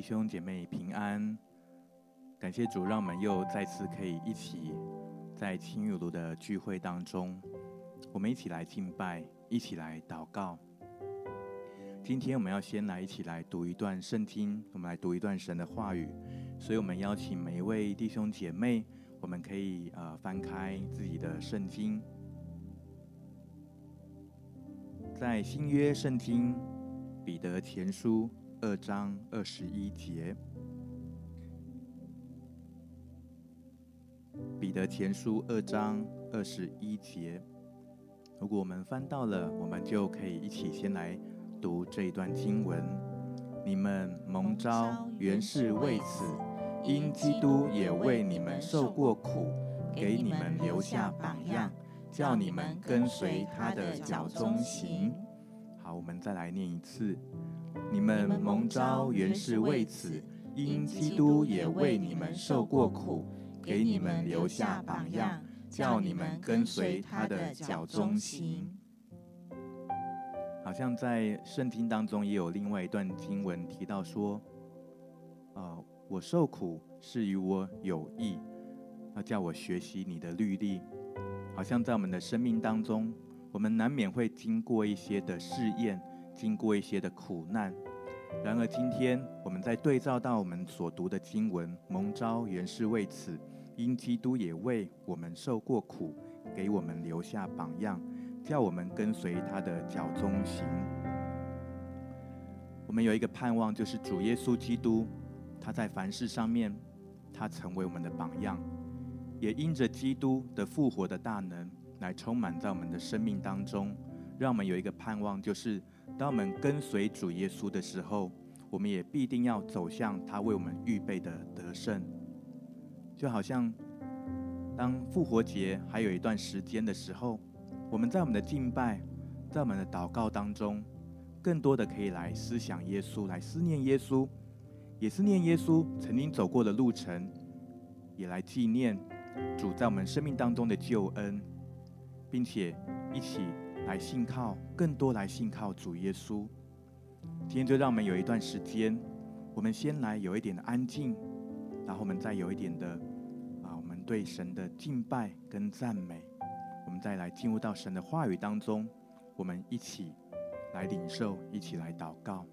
弟兄姐妹平安，感谢主，让我们又再次可以一起在青玉炉的聚会当中，我们一起来敬拜，一起来祷告。今天我们要先来一起来读一段圣经，我们来读一段神的话语，所以我们邀请每一位弟兄姐妹，我们可以呃翻开自己的圣经，在新约圣经彼得前书二章二十一节，彼得前书二章二十一节，如果我们翻到了，我们就可以一起先来读这一段经文。你们蒙召原是为此，因基督也为你们受过苦，给你们留下榜样，叫你们跟随他的脚踪行。好，我们再来念一次。你们蒙召原是为此，因基督也为你们受过苦，给你们留下榜样，叫你们跟随他的脚踪行。好像在圣经当中也有另外一段经文提到说，呃，我受苦是与我有益，要叫我学习你的律例。好像在我们的生命当中，我们难免会经过一些的试验。经过一些的苦难，然而今天我们在对照到我们所读的经文，蒙召原是为此，因基督也为我们受过苦，给我们留下榜样，叫我们跟随他的脚踪行。我们有一个盼望，就是主耶稣基督，他在凡事上面，他成为我们的榜样，也因着基督的复活的大能，来充满在我们的生命当中，让我们有一个盼望，就是。当我们跟随主耶稣的时候，我们也必定要走向他为我们预备的得胜。就好像当复活节还有一段时间的时候，我们在我们的敬拜，在我们的祷告当中，更多的可以来思想耶稣，来思念耶稣，也思念耶稣曾经走过的路程，也来纪念主在我们生命当中的救恩，并且一起。来信靠，更多来信靠主耶稣。今天就让我们有一段时间，我们先来有一点的安静，然后我们再有一点的啊，我们对神的敬拜跟赞美，我们再来进入到神的话语当中，我们一起来领受，一起来祷告。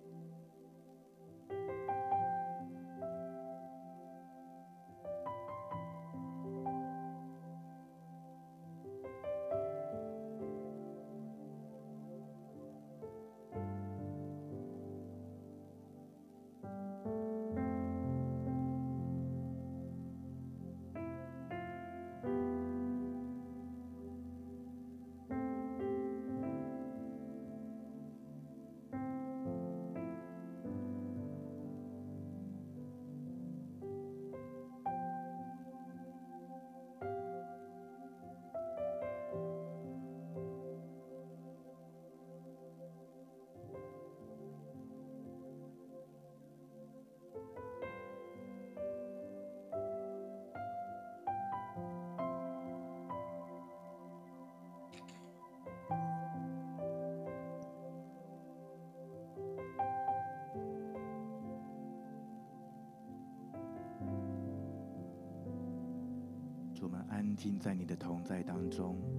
我们安静在你的同在当中。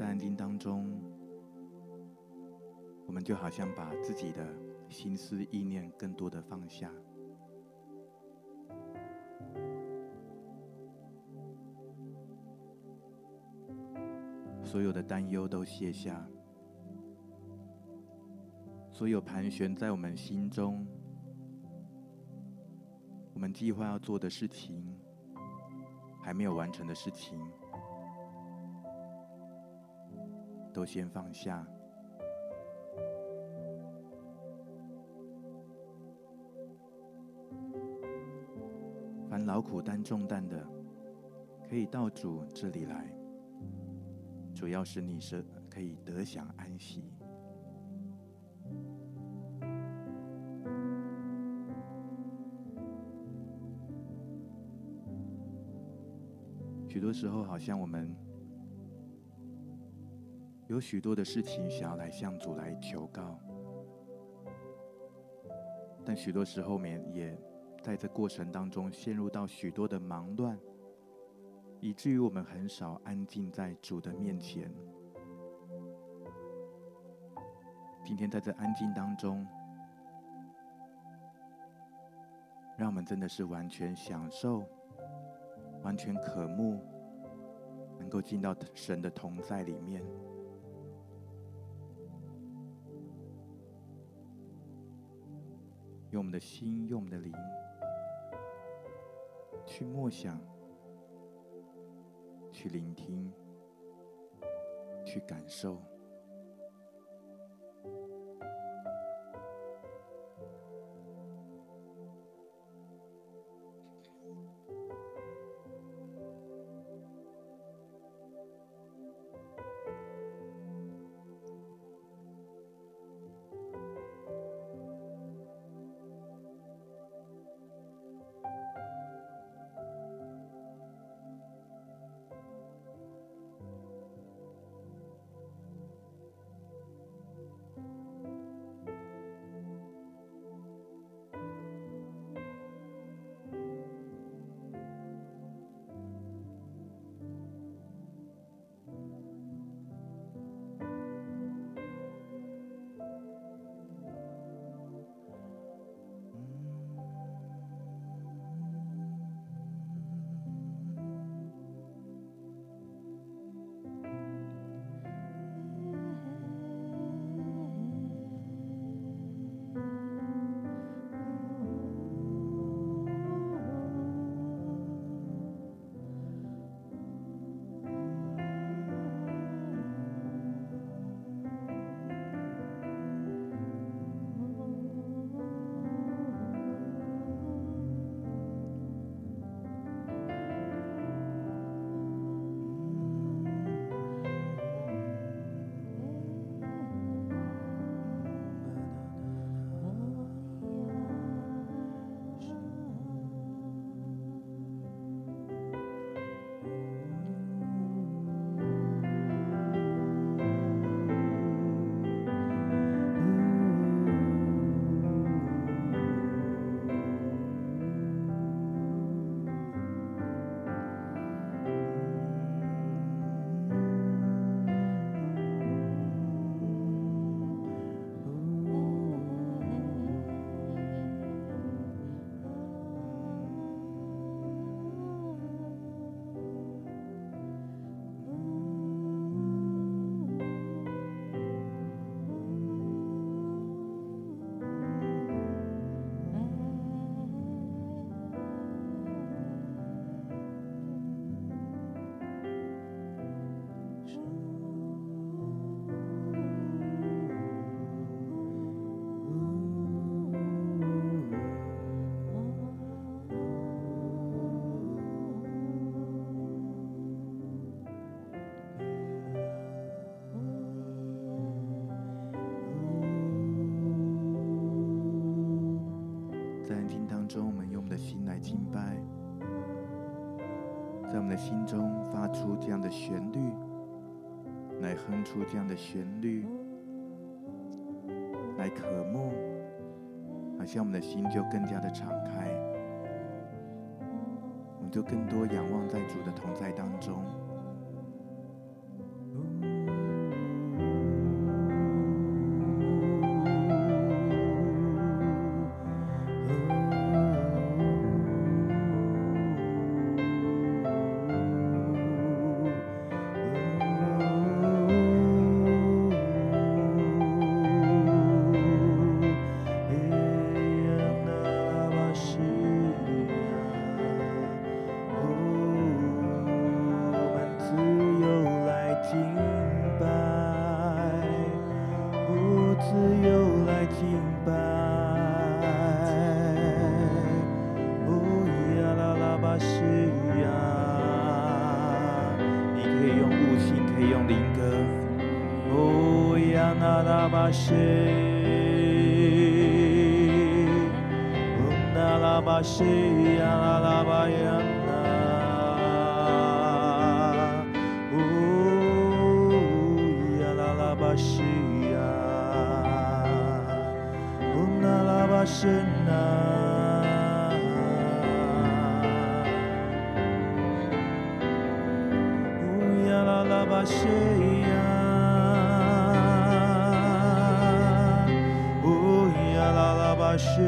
在安静当中，我们就好像把自己的心思意念更多的放下，所有的担忧都卸下，所有盘旋在我们心中，我们计划要做的事情，还没有完成的事情。都先放下，烦劳苦担重担的，可以到主这里来，主要使你是可以得享安息。许多时候，好像我们有许多的事情想要来向主来求告，但许多时候面也在这过程当中陷入到许多的忙乱，以至于我们很少安静在主的面前。今天在这安静当中，让我们真的是完全享受。完全渴慕，能够进到神的同在里面，用我们的心，用我们的灵，去默想，去聆听，去感受。的心来敬拜，在我们的心中发出这样的旋律，来哼出这样的旋律，来渴慕，好像我们的心就更加的敞开，我们就更多仰望在主的同在当中。başına. Uyalala başıya. Uyalala başıya.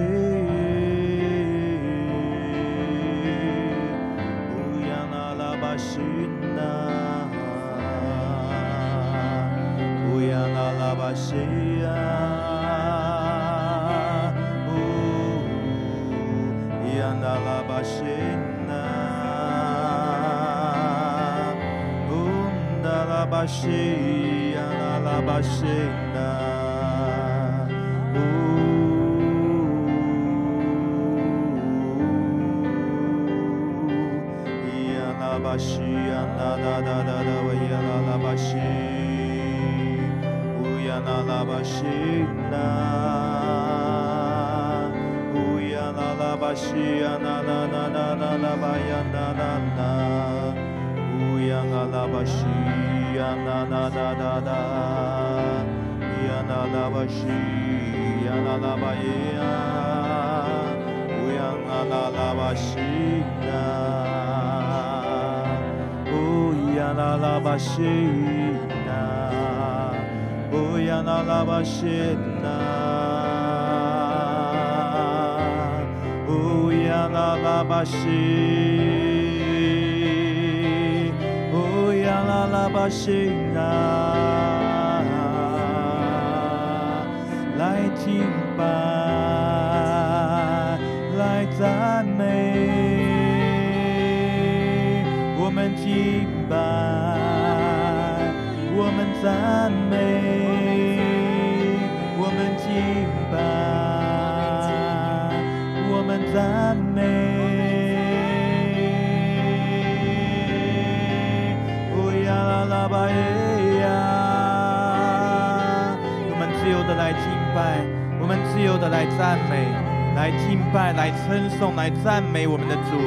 Uyanala başına. Uyanala başına Alabashe, Alabashe, Alabashe. bashi ana da da da da wa ya la la bashi u ya na la bashi na u ya la la bashi ana na na na na la ba ya na na na u ya la la bashi Alabashi, Alalabaya, Uyang Alalabashina, Uyang Alalabashina, Uyang Alalabashina, Uyang Alalabashina, Uyang Alalabashina, 赞美，我们敬拜，我们赞美。乌呀啦啦吧耶呀，我们自由的来敬拜，我们自由的来赞美，来敬拜，来称颂，来赞美我们的主，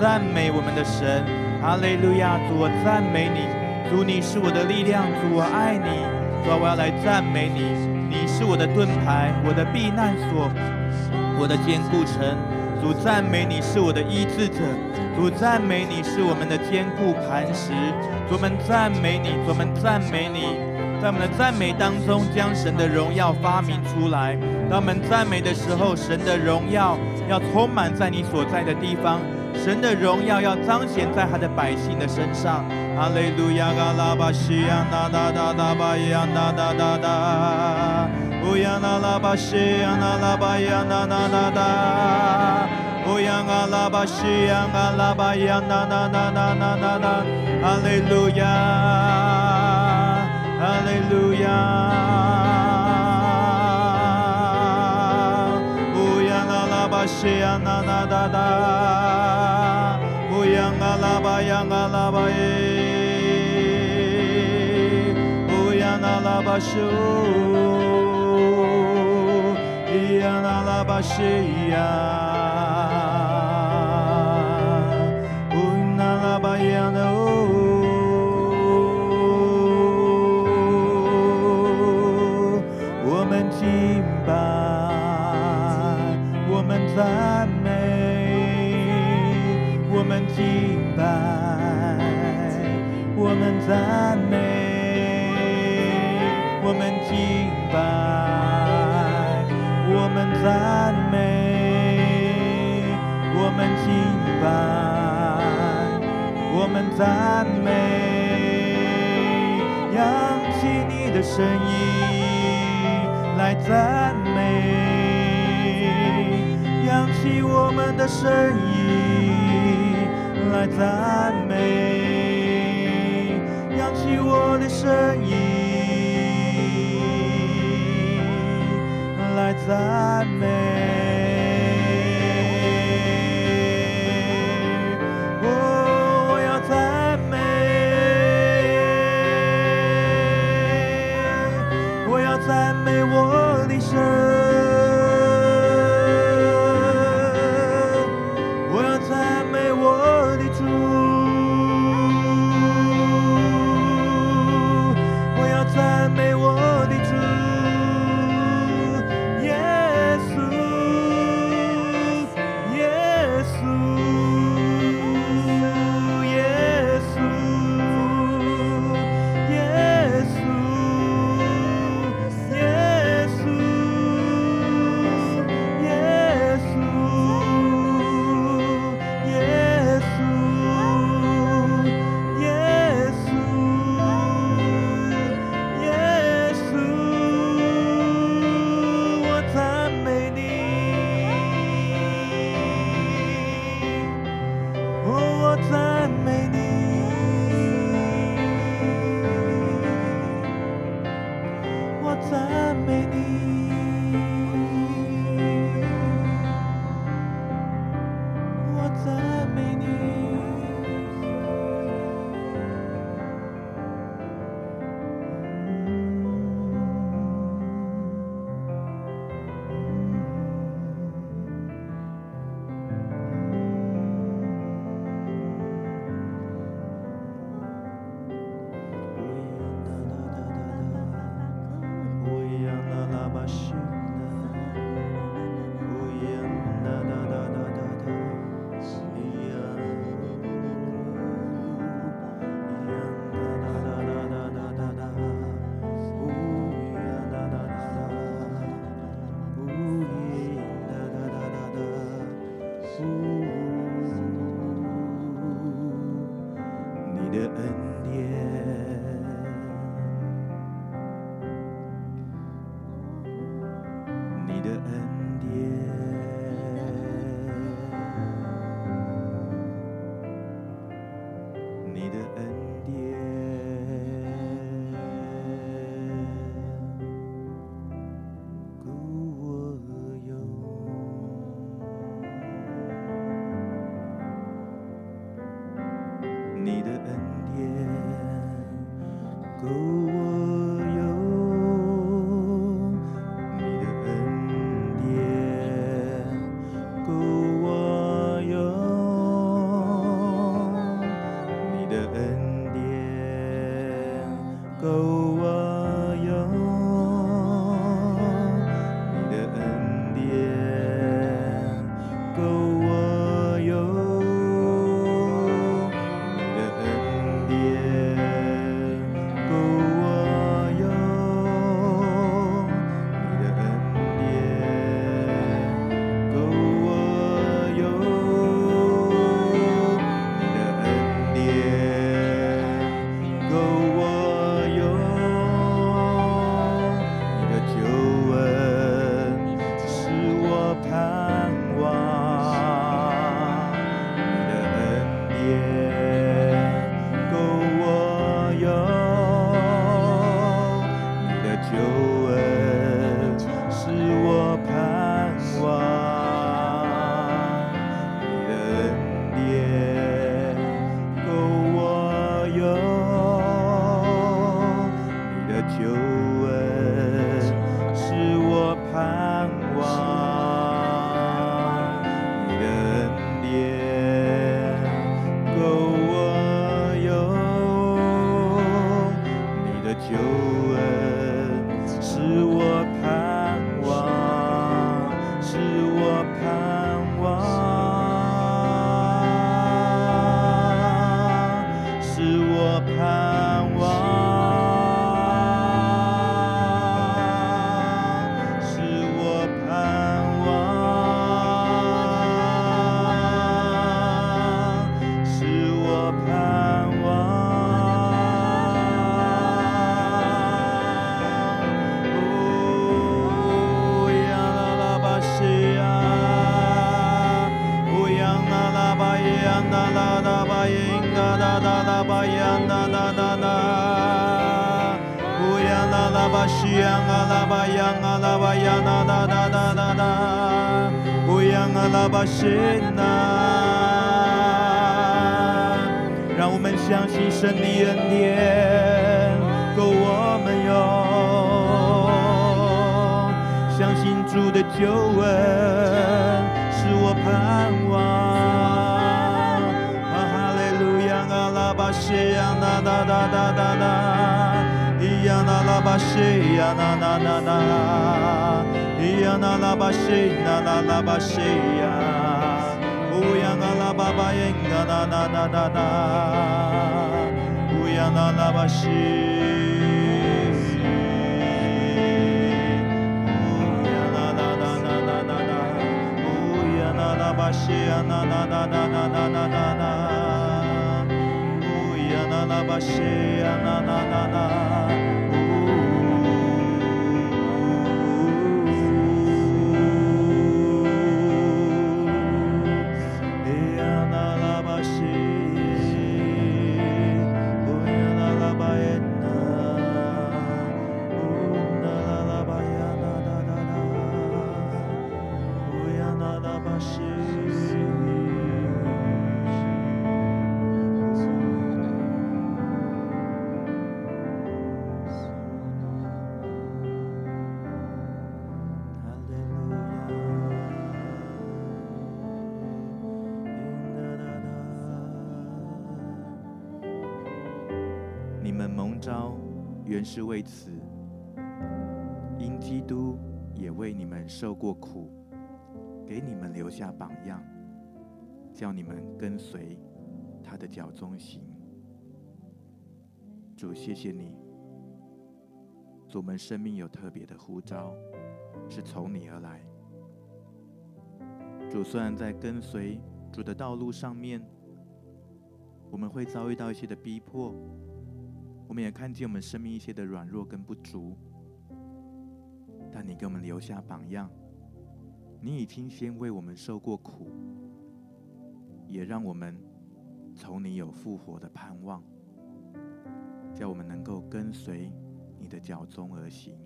赞美我们的神。哈利路亚，主我赞美你，主你是我的力量，主我爱你，主我要来赞美你，你是我的盾牌，我的避难所，我的坚固城。主赞美你是我的医治者，主赞美你是我们的坚固磐石，主我们赞美你，主我们赞美你。在我们的赞美当中，将神的荣耀发明出来。当我们赞美的时候，神的荣耀要充满在你所在的地方，神的荣耀要彰显在他的百姓的身上。哈利路亚，嘎拉巴西亚，那哒哒哒巴呀，那哒哒哒，乌呀那拉巴西呀，那拉巴呀，那那那哒，乌呀嘎拉巴西拉巴修，伊央啊拉巴西呀，乌央啊拉巴央的哦。我们敬拜，我们赞美，我们敬拜，我们赞美，我们敬拜，我们赞美，我们敬拜，我们赞美，扬起你的声音。来赞美，扬起我们的声音，来赞美，扬起我的声音，来赞让我们相信神的恩典够我们用，相信主的救恩是我盼望。na na na na na na Iana la bashe na na na na Iana la bashe na na la bashe ya. Uyana la baba na na na na na na Uyana la bashe na na na na na na na na na na na na na ya na na na na 是为此，因基督也为你们受过苦，给你们留下榜样，叫你们跟随他的脚踪行。主，谢谢你，主，我们生命有特别的呼召，是从你而来。主，虽然在跟随主的道路上面，我们会遭遇到一些的逼迫。我们也看见我们生命一些的软弱跟不足，但你给我们留下榜样，你已经先为我们受过苦，也让我们从你有复活的盼望，叫我们能够跟随你的脚踪而行。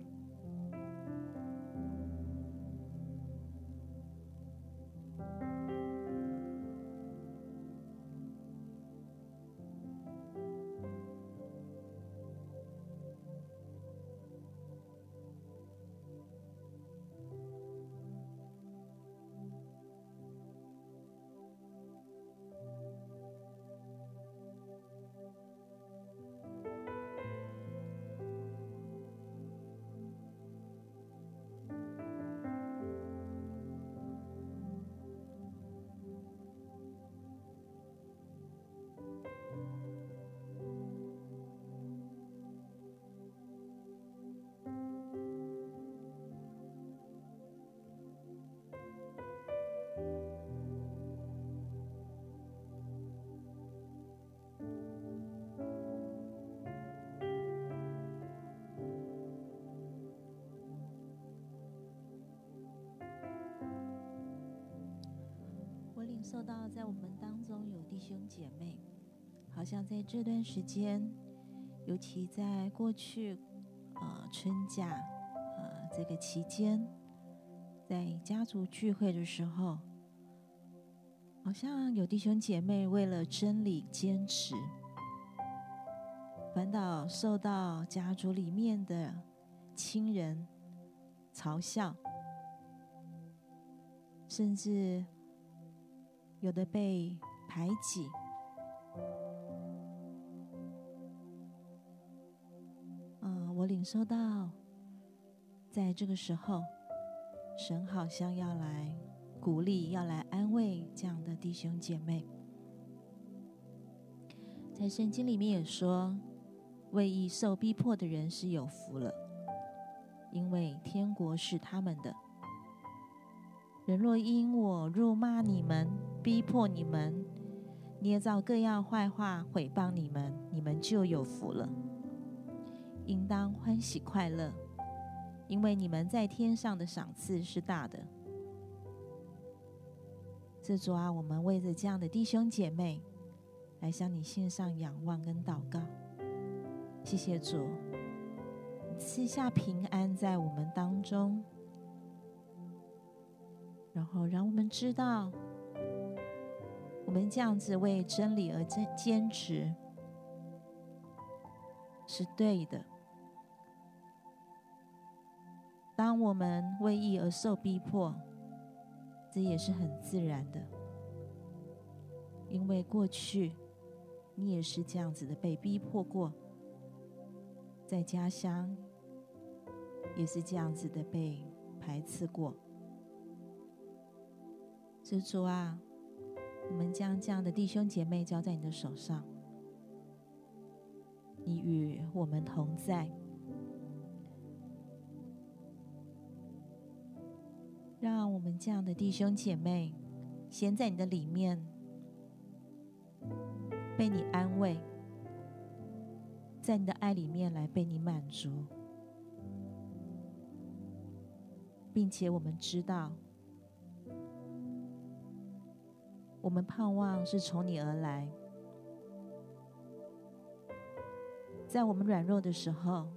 受到，在我们当中有弟兄姐妹，好像在这段时间，尤其在过去，呃，春假，呃，这个期间，在家族聚会的时候，好像有弟兄姐妹为了真理坚持，反倒受到家族里面的亲人嘲笑，甚至。有的被排挤，嗯，我领受到，在这个时候，神好像要来鼓励、要来安慰这样的弟兄姐妹。在圣经里面也说，为义受逼迫的人是有福了，因为天国是他们的。人若因我辱骂你们、逼迫你们、捏造各样坏话毁谤你们，你们就有福了。应当欢喜快乐，因为你们在天上的赏赐是大的。这主啊，我们为着这样的弟兄姐妹来向你献上仰望跟祷告。谢谢主，赐下平安在我们当中。然后让我们知道，我们这样子为真理而坚坚持是对的。当我们为义而受逼迫，这也是很自然的，因为过去你也是这样子的被逼迫过，在家乡也是这样子的被排斥过。主啊，我们将这样的弟兄姐妹交在你的手上，你与我们同在，让我们这样的弟兄姐妹先在你的里面被你安慰，在你的爱里面来被你满足，并且我们知道。我们盼望是从你而来，在我们软弱的时候，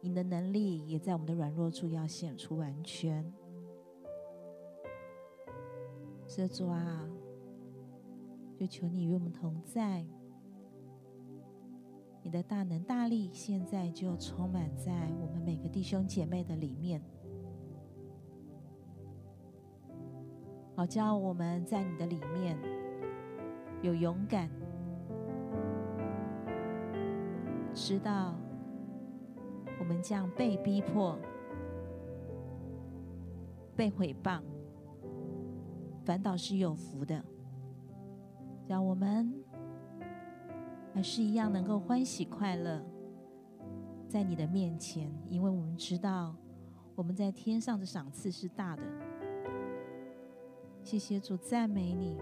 你的能力也在我们的软弱处要显出完全。所以主啊，就求你与我们同在，你的大能大力现在就充满在我们每个弟兄姐妹的里面。好叫我们在你的里面有勇敢，知道我们将被逼迫、被毁谤，反倒是有福的。让我们还是一样能够欢喜快乐在你的面前，因为我们知道我们在天上的赏赐是大的。谢谢主，赞美你，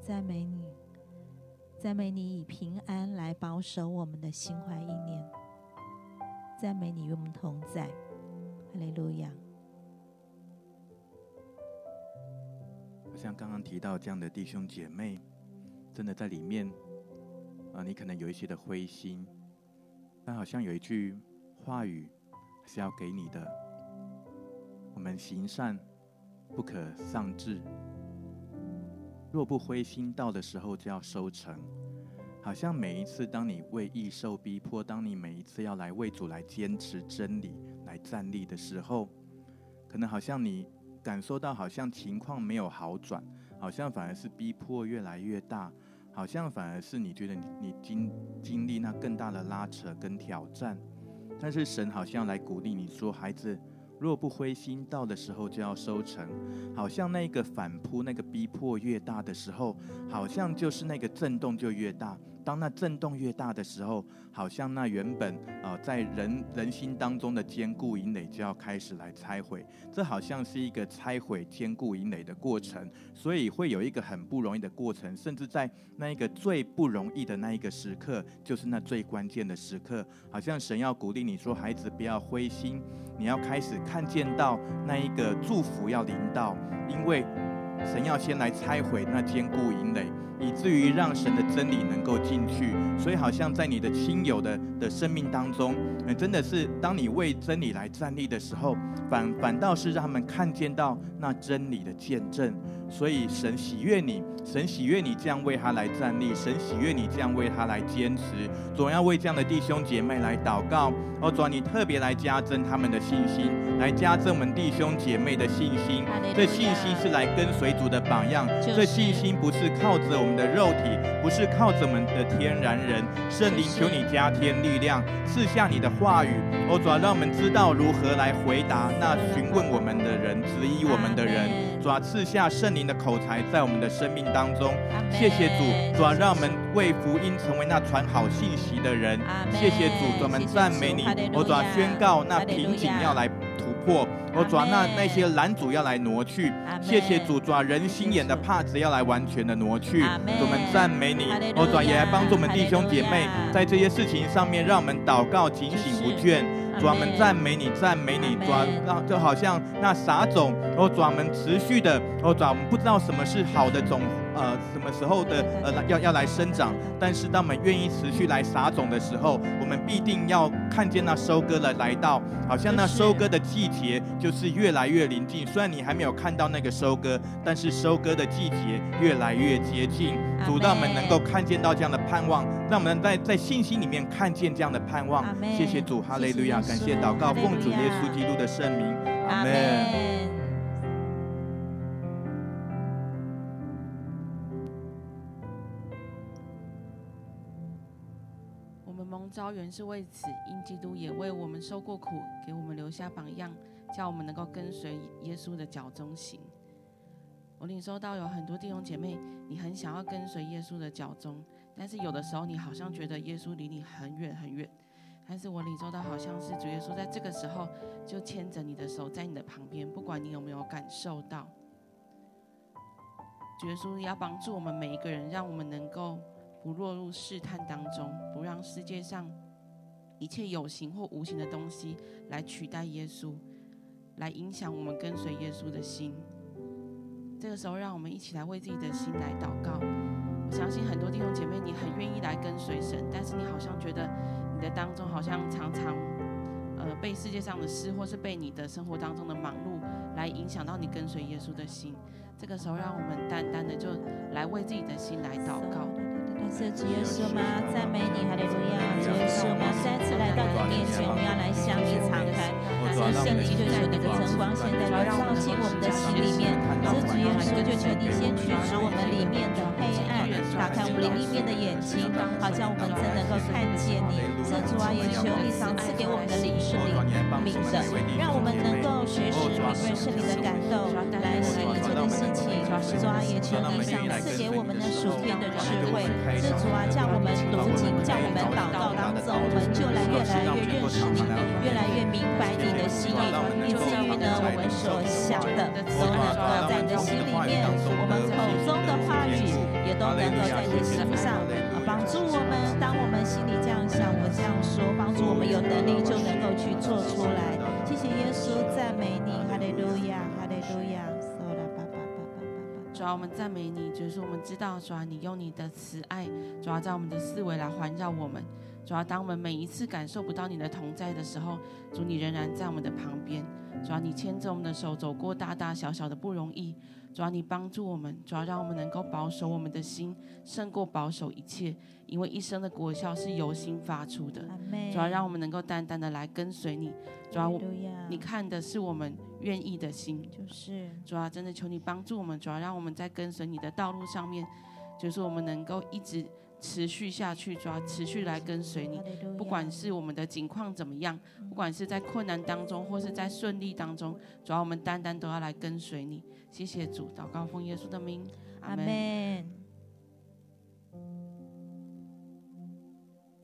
赞美你，赞美你以平安来保守我们的心怀意念。赞美你与我们同在，哈利路亚。像刚刚提到这样的弟兄姐妹，真的在里面啊，你可能有一些的灰心，但好像有一句话语是要给你的：我们行善。不可丧志，若不灰心，到的时候就要收成。好像每一次当你为义受逼迫，当你每一次要来为主来坚持真理、来站立的时候，可能好像你感受到，好像情况没有好转，好像反而是逼迫越来越大，好像反而是你觉得你你经经历那更大的拉扯跟挑战。但是神好像来鼓励你说，孩子。若不灰心，到的时候就要收成。好像那个反扑、那个逼迫越大的时候，好像就是那个震动就越大。当那震动越大的时候，好像那原本啊、呃、在人人心当中的坚固营垒就要开始来拆毁。这好像是一个拆毁坚固营垒的过程，所以会有一个很不容易的过程。甚至在那一个最不容易的那一个时刻，就是那最关键的时刻，好像神要鼓励你说：“孩子，不要灰心，你要开始看见到那一个祝福要临到，因为神要先来拆毁那坚固营垒。”以至于让神的真理能够进去，所以好像在你的亲友的的生命当中，真的是当你为真理来站立的时候，反反倒是让他们看见到那真理的见证。所以神喜悦你，神喜悦你这样为他来站立，神喜悦你这样为他来坚持。总要为这样的弟兄姐妹来祷告，哦，主啊，你特别来加增他们的信心，来加增我们弟兄姐妹的信心。这信心是来跟随主的榜样，这信心不是靠着我们的肉体，不是靠着我们的天然人。圣灵，求你加添力量，赐下你的话语，哦，主啊，让我们知道如何来回答那询问我们的人、质疑我们的人。主啊，赐下圣灵的口才在我们的生命当中。谢谢主，主啊，让我们为福音成为那传好信息的人。谢谢主，我们赞美你。我主啊，宣告那瓶颈要来我主啊，那那些拦阻要来挪去。谢谢主，主啊，人心眼的帕子要来完全的挪去。我们赞美你。我主啊，也来帮助我们弟兄姐妹在这些事情上面，让我们祷告警醒不倦。主啊，我们赞美你，赞美你，主啊，让就好像那撒种，哦，主啊，我们持续的，哦，主啊，我们不知道什么是好的种。呃，什么时候的呃要要来生长？但是当我们愿意持续来撒种的时候，我们必定要看见那收割的来到，好像那收割的季节就是越来越临近。虽然你还没有看到那个收割，但是收割的季节越来越接近。主，让我们能够看见到这样的盼望，让我们在在信心里面看见这样的盼望。谢谢主，哈利路亚！感谢祷告，奉主耶稣基督的圣名，阿门。招原是为此，因基督也为我们受过苦，给我们留下榜样，叫我们能够跟随耶稣的脚踪行。我领受到有很多弟兄姐妹，你很想要跟随耶稣的脚踪，但是有的时候你好像觉得耶稣离你很远很远。但是我领受到好像是主耶稣在这个时候就牵着你的手，在你的旁边，不管你有没有感受到，主耶稣要帮助我们每一个人，让我们能够不落入试探当中，不让世界上一切有形或无形的东西来取代耶稣，来影响我们跟随耶稣的心。这个时候，让我们一起来为自己的心来祷告。我相信很多弟兄姐妹，你很愿意来跟随神，但是你好像觉得你的当中好像常常，呃，被世界上的事，或是被你的生活当中的忙碌来影响到你跟随耶稣的心。这个时候，让我们单单的就来为自己的心来祷告。但是主耶稣吗？赞美你，哈利路亚！主耶稣，我们再次来到你面前，我们要来向你敞开。是圣灵，就求你的晨光现在来照进我们的心里面。这主耶稣，就求你先驱除我们里面的黑暗，打开我们灵里面的眼睛，好像我们真能够看见你。这主啊，也求你赏赐给我们的灵是灵明的，让我们能够随时敏锐圣灵的感动，来行一切的事情。主啊，也求你赏赐给我们的属天的智慧。是主啊，叫我们读经，叫我们祷告当中，我们就来越来越认识你，越来越明白你的心意，以至于呢，我们所想的都能够在你的心里面，我们口中的话语也都能够在你的心上啊帮助我们。当我们心里这样想，我这样说，帮助我们有能力就能够去做出来。谢谢耶稣，赞美你，哈利路亚，哈利路亚。主要，我们赞美你，就是我们知道，主要，你用你的慈爱，主要，在我们的思维来环绕我们。主要，当我们每一次感受不到你的同在的时候，主你仍然在我们的旁边。主要，你牵着我们的手走过大大小小的不容易。主要，你帮助我们，主要，让我们能够保守我们的心，胜过保守一切。因为一生的果效是由心发出的。主要，让我们能够单单的来跟随你。主要，你看的是我们。愿意的心，就是主啊，真的求你帮助我们，主啊，让我们在跟随你的道路上面，就是我们能够一直持续下去，主啊，持续来跟随你，不管是我们的境况怎么样，不管是在困难当中或是在顺利当中，主啊，我们单单都要来跟随你。谢谢主，祷告奉耶稣的名，阿门。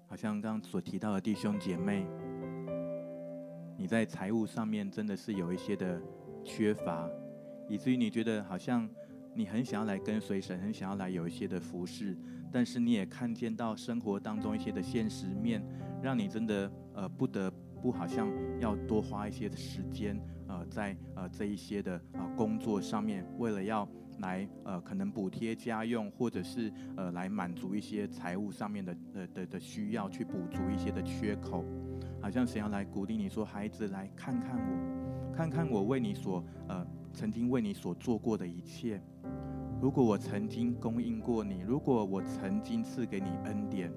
好像刚刚所提到的弟兄姐妹。你在财务上面真的是有一些的缺乏，以至于你觉得好像你很想要来跟随神，很想要来有一些的服侍，但是你也看见到生活当中一些的现实面，让你真的呃不得不好像要多花一些的时间呃在呃这一些的啊、呃、工作上面，为了要来呃可能补贴家用，或者是呃来满足一些财务上面的呃的的需要，去补足一些的缺口。好像想要来鼓励你说，孩子，来看看我，看看我为你所呃曾经为你所做过的一切。如果我曾经供应过你，如果我曾经赐给你恩典，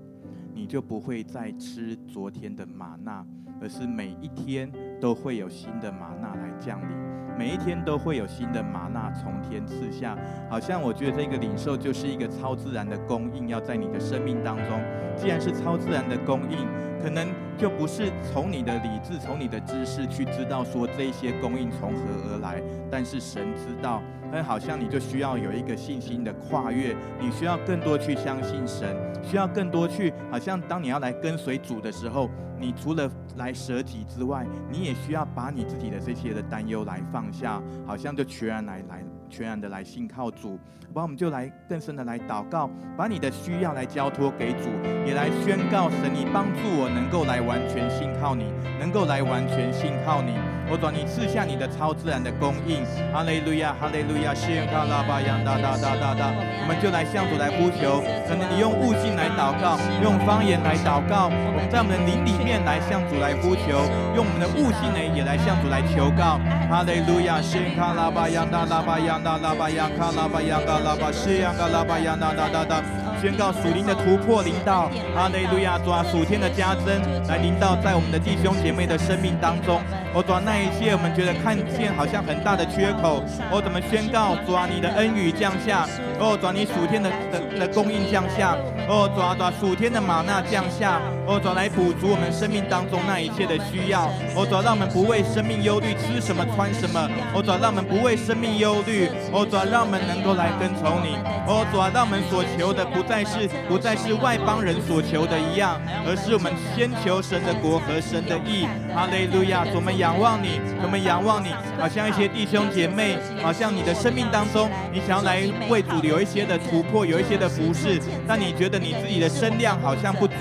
你就不会再吃昨天的玛纳，而是每一天都会有新的玛纳来降临，每一天都会有新的玛纳从天赐下。好像我觉得这个领受就是一个超自然的供应，要在你的生命当中。既然是超自然的供应，可能就不是从你的理智、从你的知识去知道说这些供应从何而来，但是神知道。那好像你就需要有一个信心的跨越，你需要更多去相信神，需要更多去，好像当你要来跟随主的时候，你除了来舍己之外，你也需要把你自己的这些的担忧来放下，好像就全然来来。全然的来信靠主，把我们就来更深的来祷告，把你的需要来交托给主，也来宣告神，你帮助我能够来完全信靠你，能够来完全信靠你。我转，你赐下你的超自然的供应，哈利路亚，哈利路亚，谢卡拉巴扬哒哒哒哒哒，我们就来向主来呼求，可能你用悟性来祷告，用方言来祷告，我们在我们的灵里面来向主来呼求，用我们的悟性呢也来向主来求告，哈利路亚，谢卡拉巴扬哒哒巴扬哒哒巴扬卡拉巴扬嘎拉巴谢扬嘎拉巴扬哒哒哒哒。宣告属灵的突破临到，哈利路亚！主啊，属天的加增来临到在我们的弟兄姐妹的生命当中。我主啊，那一切我们觉得看见好像很大的缺口，我怎么宣告？主啊，你的恩雨降下，哦，主啊，你属天的的的供应降下，哦，主啊，主啊，属天的玛纳降下，哦，主啊，来补足我们生命当中那一切的需要。哦，主啊，让我们不为生命忧虑，吃什么穿什么。哦，主啊，让我们不为生命忧虑。哦，主啊，让我们能够来跟从你。哦，主啊，让我们所求的不再是不再是外邦人所求的一样，而是我们先求神的国和神的义。哈利路亚！我们仰望你，我们仰望你，好像一些弟兄姐妹，好像你的生命当中，你想要来为主有一些的突破，有一些的服饰，但你觉得你自己的身量好像不足，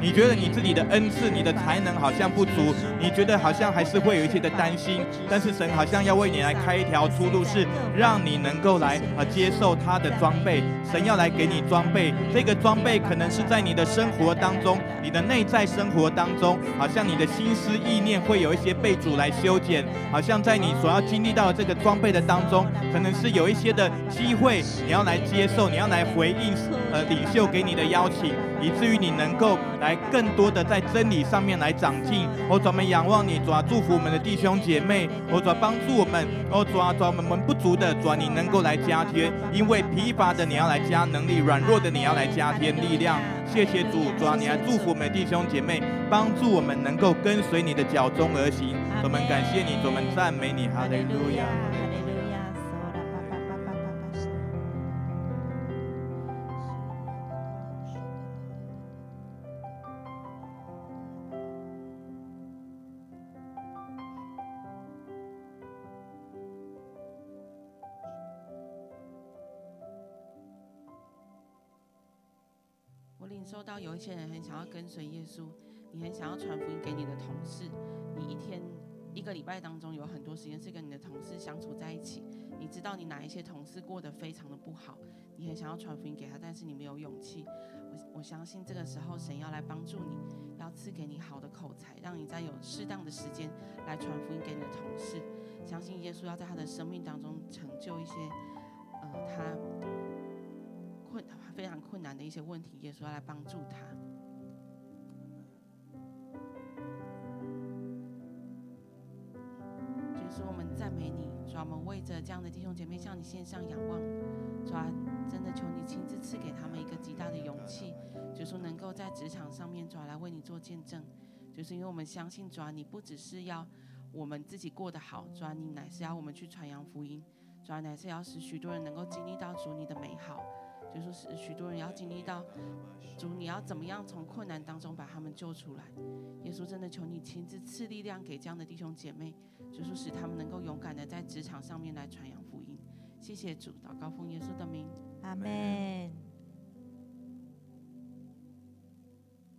你觉得你自己的恩赐、你的才能好像不足，你觉得好像还是会有一些的担心，但是神好像要为你来开一条出路，是让你能够来啊接受他的装备。神要来给你装备，这个装备可能是在你的生活当中，你的内在生活当中，好像你的心思意念会有一些被主来修剪，好像在你所要经历到的这个装备的当中，可能是有一些的机会，你要来接受，你要来回应，呃，领袖给你的邀请，以至于你能够来更多的在真理上面来长进。我专门仰望你，主啊，祝福我们的弟兄姐妹，我主帮助我们，我，主啊，主我们不足的，主你能够来加添，因为疲乏的你要来加能力，软弱的你要来加添力量。谢谢主，主啊，你来祝福我们的弟兄姐妹，帮助我们能够跟随你的脚踪而行。我们感谢你，我们赞美你，哈利路亚。到有一些人很想要跟随耶稣，你很想要传福音给你的同事，你一天一个礼拜当中有很多时间是跟你的同事相处在一起，你知道你哪一些同事过得非常的不好，你很想要传福音给他，但是你没有勇气。我我相信这个时候神要来帮助你，要赐给你好的口才，让你在有适当的时间来传福音给你的同事。相信耶稣要在他的生命当中成就一些，呃，他困。非常困难的一些问题，耶稣要来帮助他。就是我们赞美你，主啊，我们为着这样的弟兄姐妹向你献上仰望，主啊，真的求你亲自赐给他们一个极大的勇气，就是能够在职场上面，主啊，来为你做见证。就是因为我们相信，主啊，你不只是要我们自己过得好，主啊，你乃是要我们去传扬福音，主啊，乃是要使许多人能够经历到主你的美好。就说是许多人要经历到主，你要怎么样从困难当中把他们救出来？耶稣真的求你亲自赐力量给这样的弟兄姐妹，就说使他们能够勇敢的在职场上面来传扬福音。谢谢主，祷告奉耶稣的名，阿门。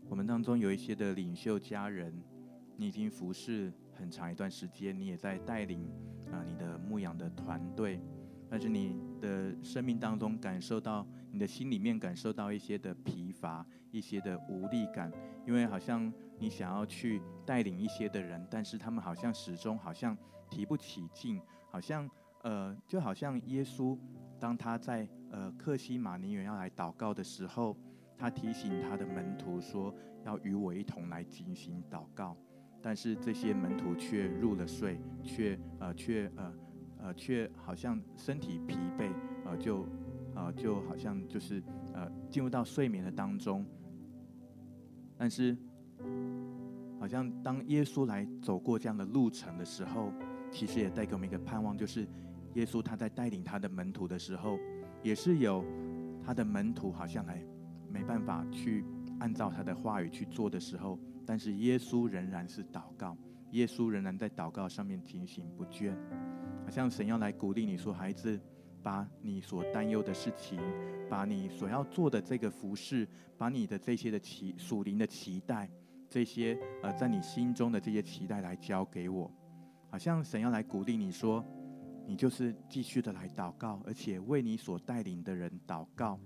我们当中有一些的领袖家人，你已经服侍很长一段时间，你也在带领啊你的牧养的团队。但是你的生命当中感受到，你的心里面感受到一些的疲乏，一些的无力感，因为好像你想要去带领一些的人，但是他们好像始终好像提不起劲，好像呃，就好像耶稣当他在呃克西马尼园要来祷告的时候，他提醒他的门徒说要与我一同来进行祷告，但是这些门徒却入了睡，却呃却呃。呃，却好像身体疲惫，呃，就，呃，就好像就是呃，进入到睡眠的当中。但是，好像当耶稣来走过这样的路程的时候，其实也带给我们一个盼望，就是耶稣他在带领他的门徒的时候，也是有他的门徒好像还没办法去按照他的话语去做的时候，但是耶稣仍然是祷告，耶稣仍然在祷告上面警醒不倦。好像神要来鼓励你说：“孩子，把你所担忧的事情，把你所要做的这个服饰，把你的这些的期属灵的期待，这些呃在你心中的这些期待来交给我。好像神要来鼓励你说，你就是继续的来祷告，而且为你所带领的人祷告，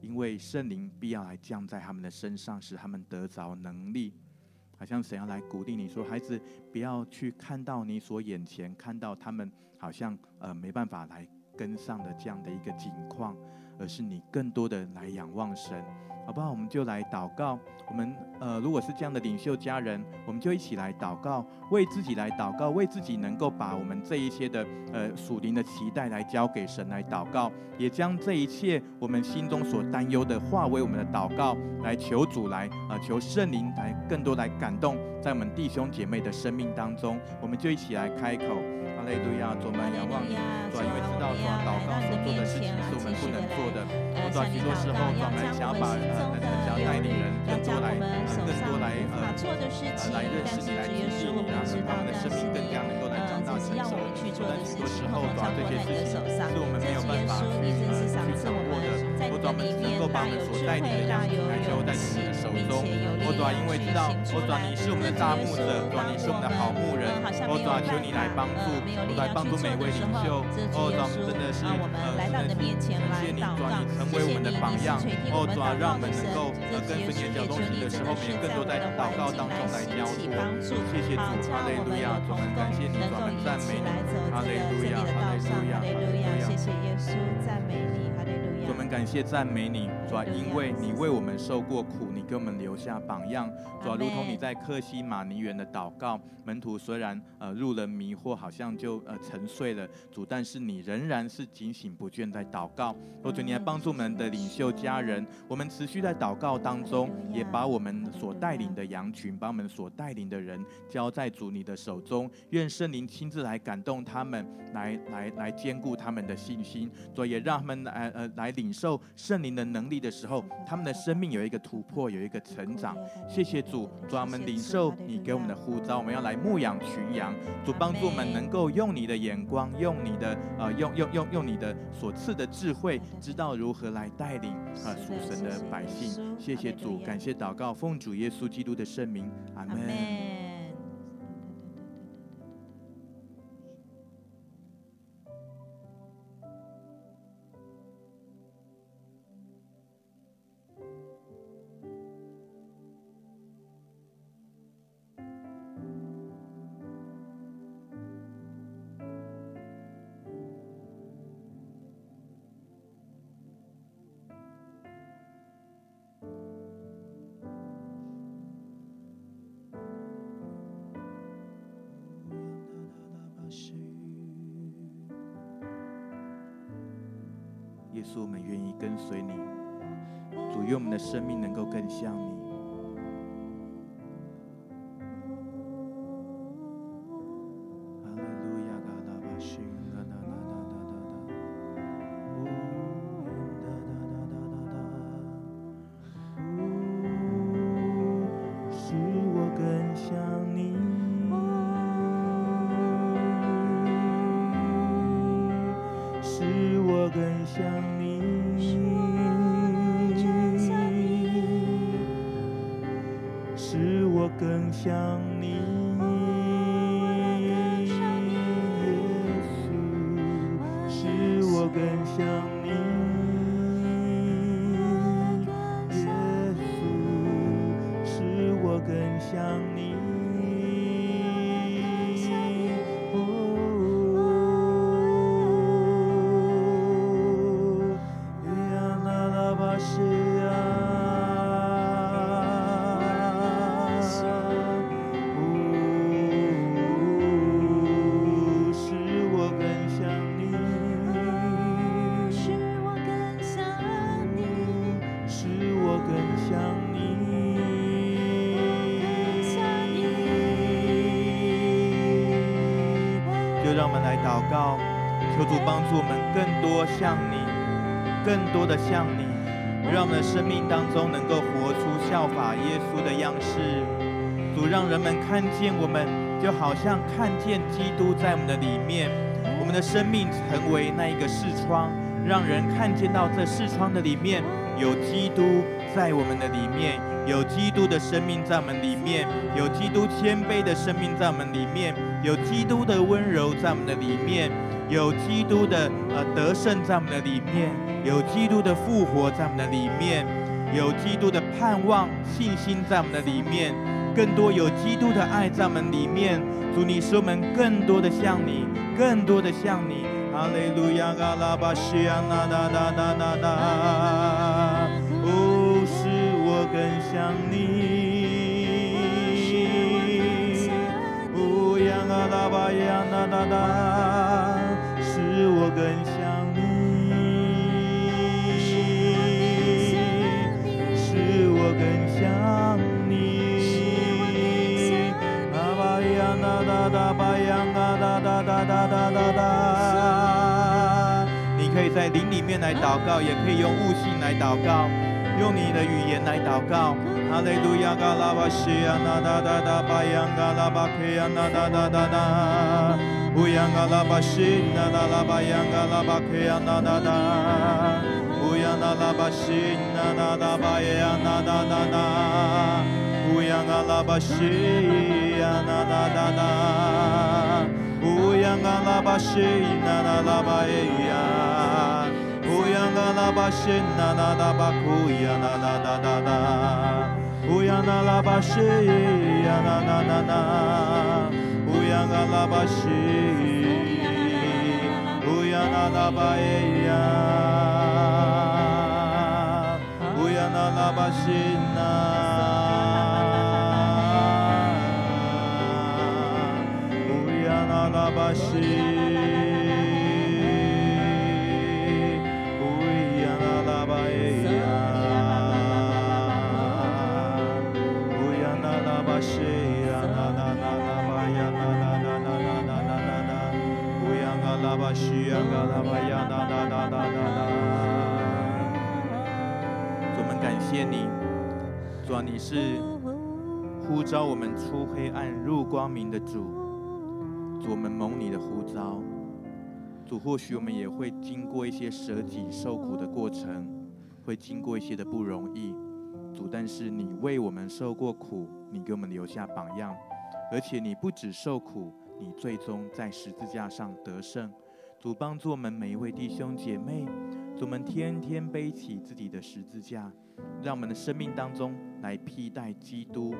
因为圣灵必要来降在他们的身上，使他们得着能力。”好像神要来鼓励你说：“孩子，不要去看到你所眼前看到他们好像呃没办法来跟上的这样的一个境况，而是你更多的来仰望神。好不好？我们就来祷告。我们呃，如果是这样的领袖家人，我们就一起来祷告，为自己来祷告，为自己能够把我们这一些的呃属灵的期待来交给神来祷告，也将这一切我们心中所担忧的化为我们的祷告，来求主来啊、呃，求圣灵来更多来感动在我们弟兄姐妹的生命当中。我们就一起来开口。哈利路亚，主们仰望你，主，因为知道主祷告所做的事情是我们不能做的。主，许多时候主们想要把呃，想要带领人更多来，更多来呃，来认识你，来经历你，然后使他们的生命更加能够来长大成熟。主，但许多时候主这些事情是我们没有办法去呃去掌握的。我主们只能够把我们所带领的样子来交在你的手中。我主因为知道，我主你是我们的大牧者，主你是我们的好牧人。我主求你来帮助。来帮助每位领袖，我，主，真的是，呃，真的是感谢你，主，你成为我们的榜样，哦，主，让我们能够呃跟随你的脚踪行的时候，我们也更多在祷告当中来交托。谢谢主，哈利路亚，主，我们感谢你，主，我们赞美你，哈利路亚，哈利路亚，哈利路亚，谢谢耶稣，感谢赞美你，主，因为你为我们受过苦，你给我们留下榜样，主，如同你在克西马尼园的祷告，门徒虽然呃入了迷惑，好像就呃沉睡了，主，但是你仍然是警醒不倦在祷告。我求你来帮助我们的领袖家人，我们持续在祷告当中，也把我们所带领的羊群，把我们所带领的人交在主你的手中，愿圣灵亲自来感动他们，来来来坚固他们的信心，所以也让他们来呃来领受圣灵的能力的时候，他们的生命有一个突破，有一个成长。谢谢主，主我们领受你给我们的呼召，我们要来牧养群羊，主帮助我们能够用你的眼光，用你的呃用用用用你的所赐的智慧，知道如何来带领啊属神的百姓。谢谢主，感谢祷告，奉主耶稣基督的圣名，阿门。主，愿我们的生命能够更像你。法耶稣的样式。主，让人们看见我们，就好像看见基督在我们的里面。我们的生命成为那一个视窗，让人看见到这视窗的里面有基督在我们的里面，有基督的生命在我们里面，有基督谦卑的生命在我们里面，有基督的温柔在我们的里面。有基督的呃得胜在我们的里面，有基督的复活在我们的里面，有基督的盼望信心在我们的里面，更多有基督的爱在我们里面。主，你使我们更多的像你，更多的像你。哈利路亚，阿拉巴西亚，那那那那那那，哦，使我更像你，哦呀，阿拉巴呀，那那那，使我更你可以在林里面来祷告，也可以用悟性来祷告。用你的语言来祷告。yanga la bashi na na na na o yanga la bashi na na la ba ya. O yanga la bashi na na ba ku ya. Na na na na na o yanga la na na na na o yanga la bashi o yanga la ba ya o yanga la bashi 主啊，你是呼召我们出黑暗入光明的主。主，我们蒙你的呼召，主，或许我们也会经过一些舍己受苦的过程，会经过一些的不容易，主，但是你为我们受过苦，你给我们留下榜样，而且你不止受苦，你最终在十字架上得胜。主，帮助我们每一位弟兄姐妹，主，我们天天背起自己的十字架，让我们的生命当中来披戴基督，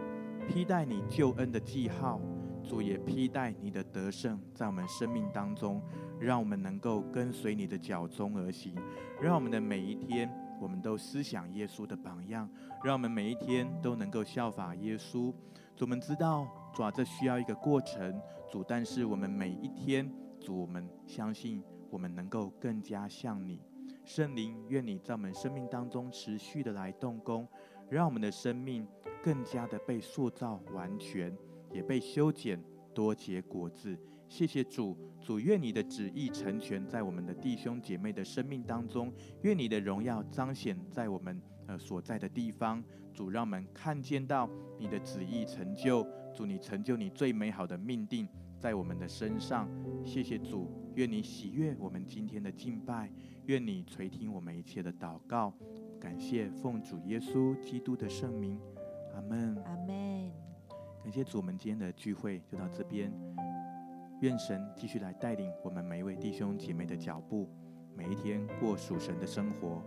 披戴你救恩的记号。主也披戴你的得胜，在我们生命当中，让我们能够跟随你的脚踪而行，让我们的每一天，我们都思想耶稣的榜样，让我们每一天都能够效法耶稣。主，我们知道，主啊，这需要一个过程，主，但是我们每一天，主，我们相信，我们能够更加像你。圣灵，愿你在我们生命当中持续的来动工，让我们的生命更加的被塑造完全。也被修剪，多结果子。谢谢主，主愿你的旨意成全在我们的弟兄姐妹的生命当中，愿你的荣耀彰显在我们呃所在的地方。主让我们看见到你的旨意成就，主你成就你最美好的命定在我们的身上。谢谢主，愿你喜悦我们今天的敬拜，愿你垂听我们一切的祷告。感谢奉主耶稣基督的圣名，阿门。阿门。感谢主，我们今天的聚会就到这边。愿神继续来带领我们每一位弟兄姐妹的脚步，每一天过属神的生活。